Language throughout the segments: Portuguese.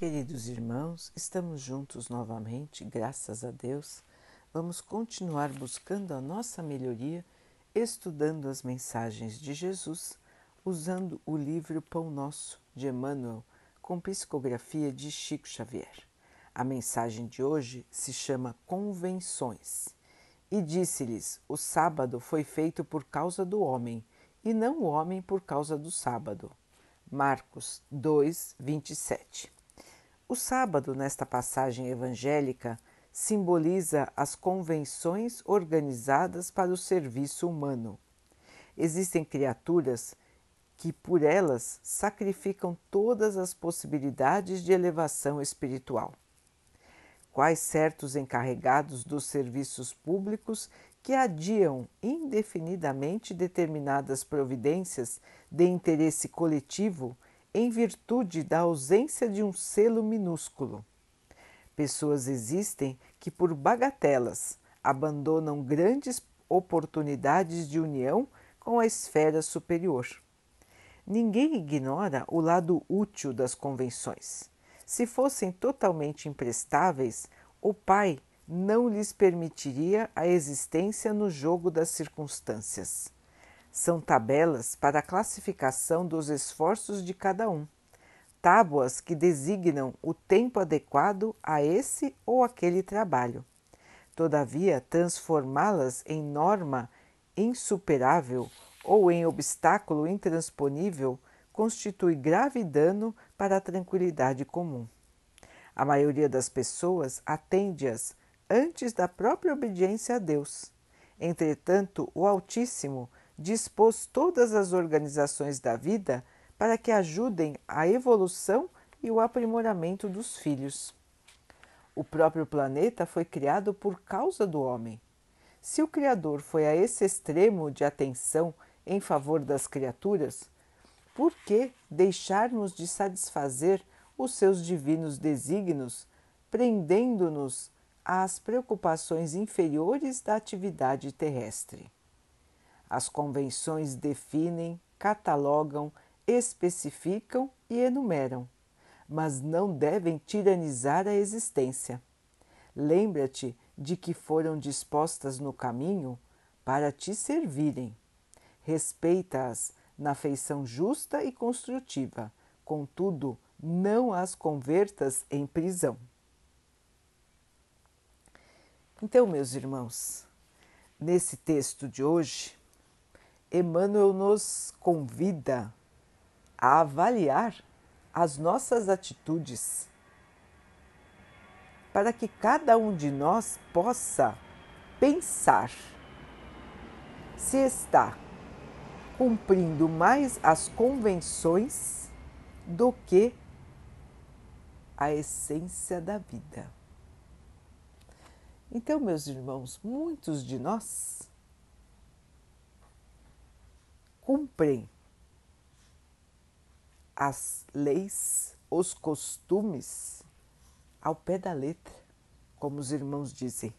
Queridos irmãos, estamos juntos novamente, graças a Deus. Vamos continuar buscando a nossa melhoria, estudando as mensagens de Jesus, usando o livro Pão Nosso de Emmanuel, com psicografia de Chico Xavier. A mensagem de hoje se chama Convenções. E disse-lhes: O sábado foi feito por causa do homem, e não o homem por causa do sábado. Marcos 2, 27. O sábado, nesta passagem evangélica, simboliza as convenções organizadas para o serviço humano. Existem criaturas que, por elas, sacrificam todas as possibilidades de elevação espiritual. Quais certos encarregados dos serviços públicos que adiam indefinidamente determinadas providências de interesse coletivo em virtude da ausência de um selo minúsculo. Pessoas existem que, por bagatelas, abandonam grandes oportunidades de união com a esfera superior. Ninguém ignora o lado útil das convenções. Se fossem totalmente imprestáveis, o Pai não lhes permitiria a existência no jogo das circunstâncias. São tabelas para a classificação dos esforços de cada um, tábuas que designam o tempo adequado a esse ou aquele trabalho. Todavia, transformá-las em norma insuperável ou em obstáculo intransponível constitui grave dano para a tranquilidade comum. A maioria das pessoas atende-as antes da própria obediência a Deus. Entretanto, o Altíssimo dispôs todas as organizações da vida para que ajudem a evolução e o aprimoramento dos filhos. O próprio planeta foi criado por causa do homem. Se o Criador foi a esse extremo de atenção em favor das criaturas, por que deixarmos de satisfazer os seus divinos desígnios, prendendo-nos às preocupações inferiores da atividade terrestre? As convenções definem, catalogam, especificam e enumeram, mas não devem tiranizar a existência. Lembra-te de que foram dispostas no caminho para te servirem. Respeita-as na feição justa e construtiva, contudo, não as convertas em prisão. Então, meus irmãos, nesse texto de hoje, Emmanuel nos convida a avaliar as nossas atitudes para que cada um de nós possa pensar se está cumprindo mais as convenções do que a essência da vida. Então, meus irmãos, muitos de nós cumprem as leis, os costumes ao pé da letra, como os irmãos dizem,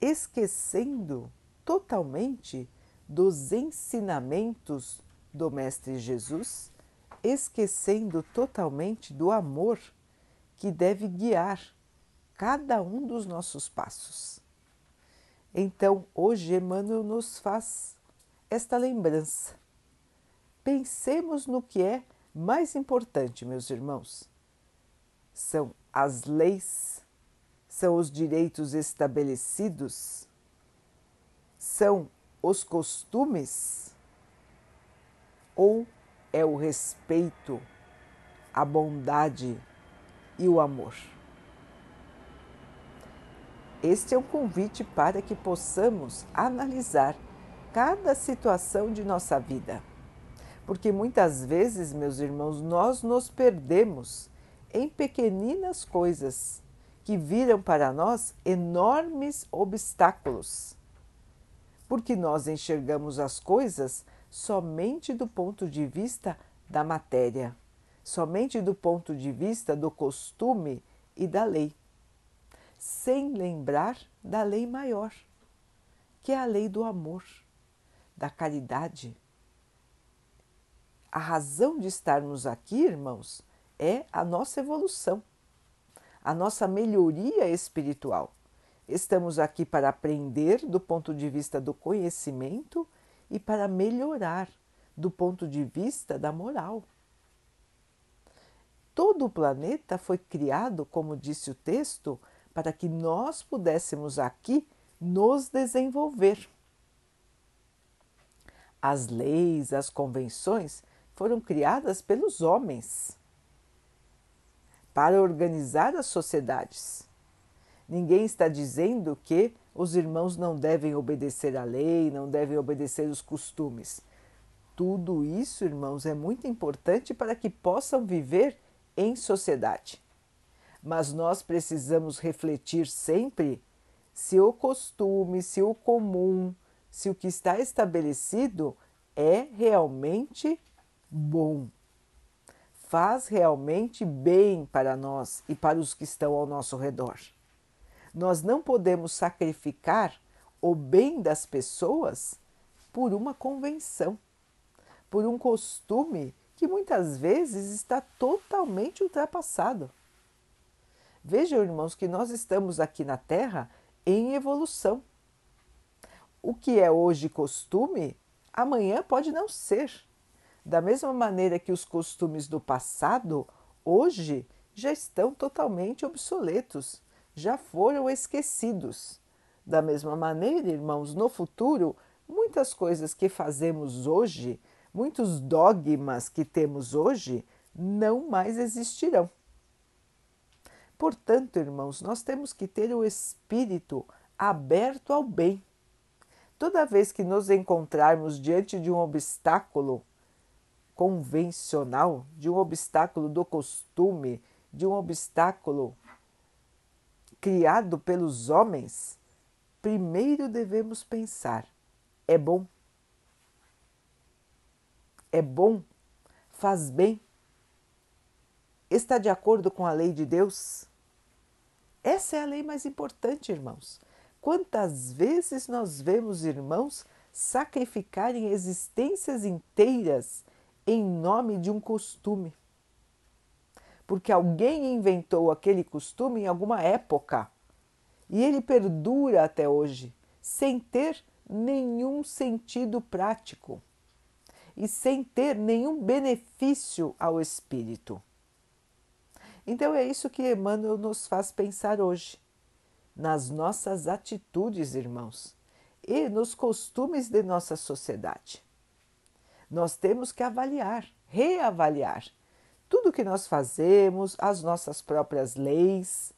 esquecendo totalmente dos ensinamentos do Mestre Jesus, esquecendo totalmente do amor que deve guiar cada um dos nossos passos. Então, hoje Emmanuel nos faz esta lembrança. Pensemos no que é mais importante, meus irmãos. São as leis, são os direitos estabelecidos, são os costumes ou é o respeito, a bondade e o amor? Este é um convite para que possamos analisar cada situação de nossa vida. Porque muitas vezes, meus irmãos, nós nos perdemos em pequeninas coisas que viram para nós enormes obstáculos. Porque nós enxergamos as coisas somente do ponto de vista da matéria, somente do ponto de vista do costume e da lei, sem lembrar da lei maior, que é a lei do amor da caridade. A razão de estarmos aqui, irmãos, é a nossa evolução, a nossa melhoria espiritual. Estamos aqui para aprender do ponto de vista do conhecimento e para melhorar do ponto de vista da moral. Todo o planeta foi criado, como disse o texto, para que nós pudéssemos aqui nos desenvolver. As leis, as convenções foram criadas pelos homens para organizar as sociedades. Ninguém está dizendo que os irmãos não devem obedecer à lei, não devem obedecer os costumes. Tudo isso, irmãos, é muito importante para que possam viver em sociedade. Mas nós precisamos refletir sempre se o costume, se o comum, se o que está estabelecido é realmente bom, faz realmente bem para nós e para os que estão ao nosso redor. Nós não podemos sacrificar o bem das pessoas por uma convenção, por um costume que muitas vezes está totalmente ultrapassado. Vejam, irmãos, que nós estamos aqui na Terra em evolução. O que é hoje costume, amanhã pode não ser. Da mesma maneira que os costumes do passado, hoje já estão totalmente obsoletos, já foram esquecidos. Da mesma maneira, irmãos, no futuro, muitas coisas que fazemos hoje muitos dogmas que temos hoje não mais existirão. Portanto, irmãos, nós temos que ter o espírito aberto ao bem. Toda vez que nos encontrarmos diante de um obstáculo convencional, de um obstáculo do costume, de um obstáculo criado pelos homens, primeiro devemos pensar: é bom é bom, faz bem, está de acordo com a lei de Deus? Essa é a lei mais importante, irmãos. Quantas vezes nós vemos irmãos sacrificarem existências inteiras em nome de um costume? Porque alguém inventou aquele costume em alguma época e ele perdura até hoje, sem ter nenhum sentido prático e sem ter nenhum benefício ao espírito. Então é isso que Emmanuel nos faz pensar hoje, nas nossas atitudes, irmãos, e nos costumes de nossa sociedade. Nós temos que avaliar, reavaliar tudo que nós fazemos, as nossas próprias leis.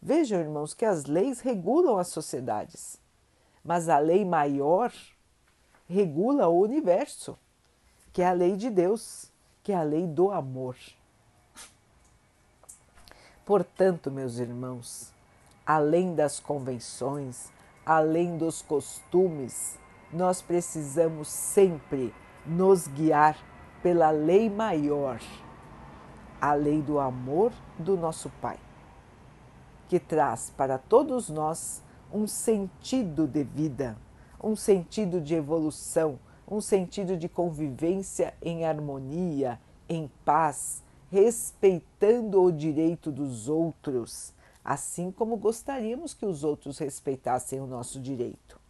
Vejam, irmãos, que as leis regulam as sociedades, mas a lei maior regula o universo que é a lei de Deus, que é a lei do amor. Portanto, meus irmãos, além das convenções, além dos costumes, nós precisamos sempre nos guiar pela lei maior, a lei do amor do nosso Pai, que traz para todos nós um sentido de vida, um sentido de evolução um sentido de convivência em harmonia, em paz, respeitando o direito dos outros, assim como gostaríamos que os outros respeitassem o nosso direito.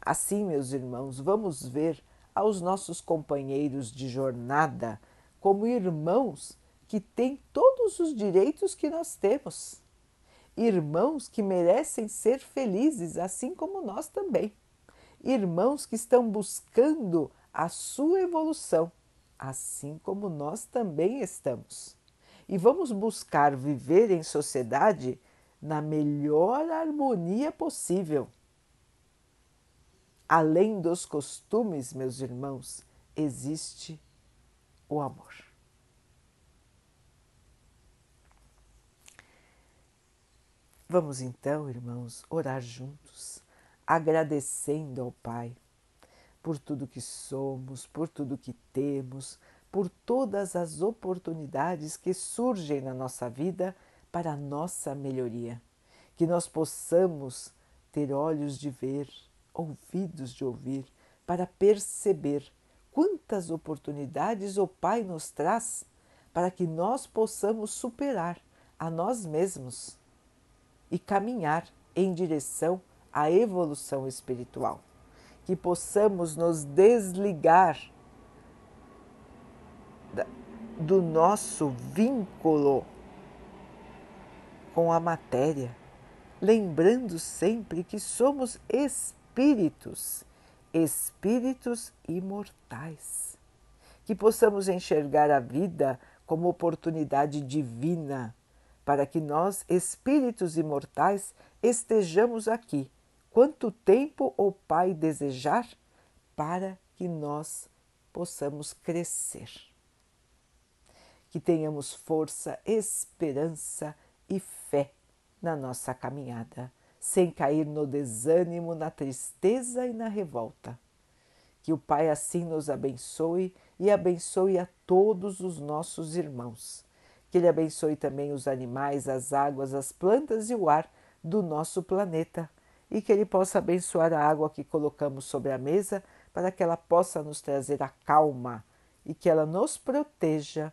Assim, meus irmãos, vamos ver aos nossos companheiros de jornada como irmãos que têm todos os direitos que nós temos. Irmãos que merecem ser felizes, assim como nós também irmãos que estão buscando a sua evolução, assim como nós também estamos. E vamos buscar viver em sociedade na melhor harmonia possível. Além dos costumes, meus irmãos, existe o amor. Vamos então, irmãos, orar juntos agradecendo ao Pai por tudo que somos, por tudo que temos, por todas as oportunidades que surgem na nossa vida para a nossa melhoria. Que nós possamos ter olhos de ver, ouvidos de ouvir, para perceber quantas oportunidades o Pai nos traz para que nós possamos superar a nós mesmos e caminhar em direção à evolução espiritual. Que possamos nos desligar do nosso vínculo com a matéria, lembrando sempre que somos espíritos, espíritos imortais. Que possamos enxergar a vida como oportunidade divina para que nós, espíritos imortais, estejamos aqui, quanto tempo o Pai desejar, para que nós possamos crescer. Que tenhamos força, esperança e fé na nossa caminhada, sem cair no desânimo, na tristeza e na revolta. Que o Pai assim nos abençoe e abençoe a todos os nossos irmãos. Que Ele abençoe também os animais, as águas, as plantas e o ar do nosso planeta. E que Ele possa abençoar a água que colocamos sobre a mesa para que ela possa nos trazer a calma e que ela nos proteja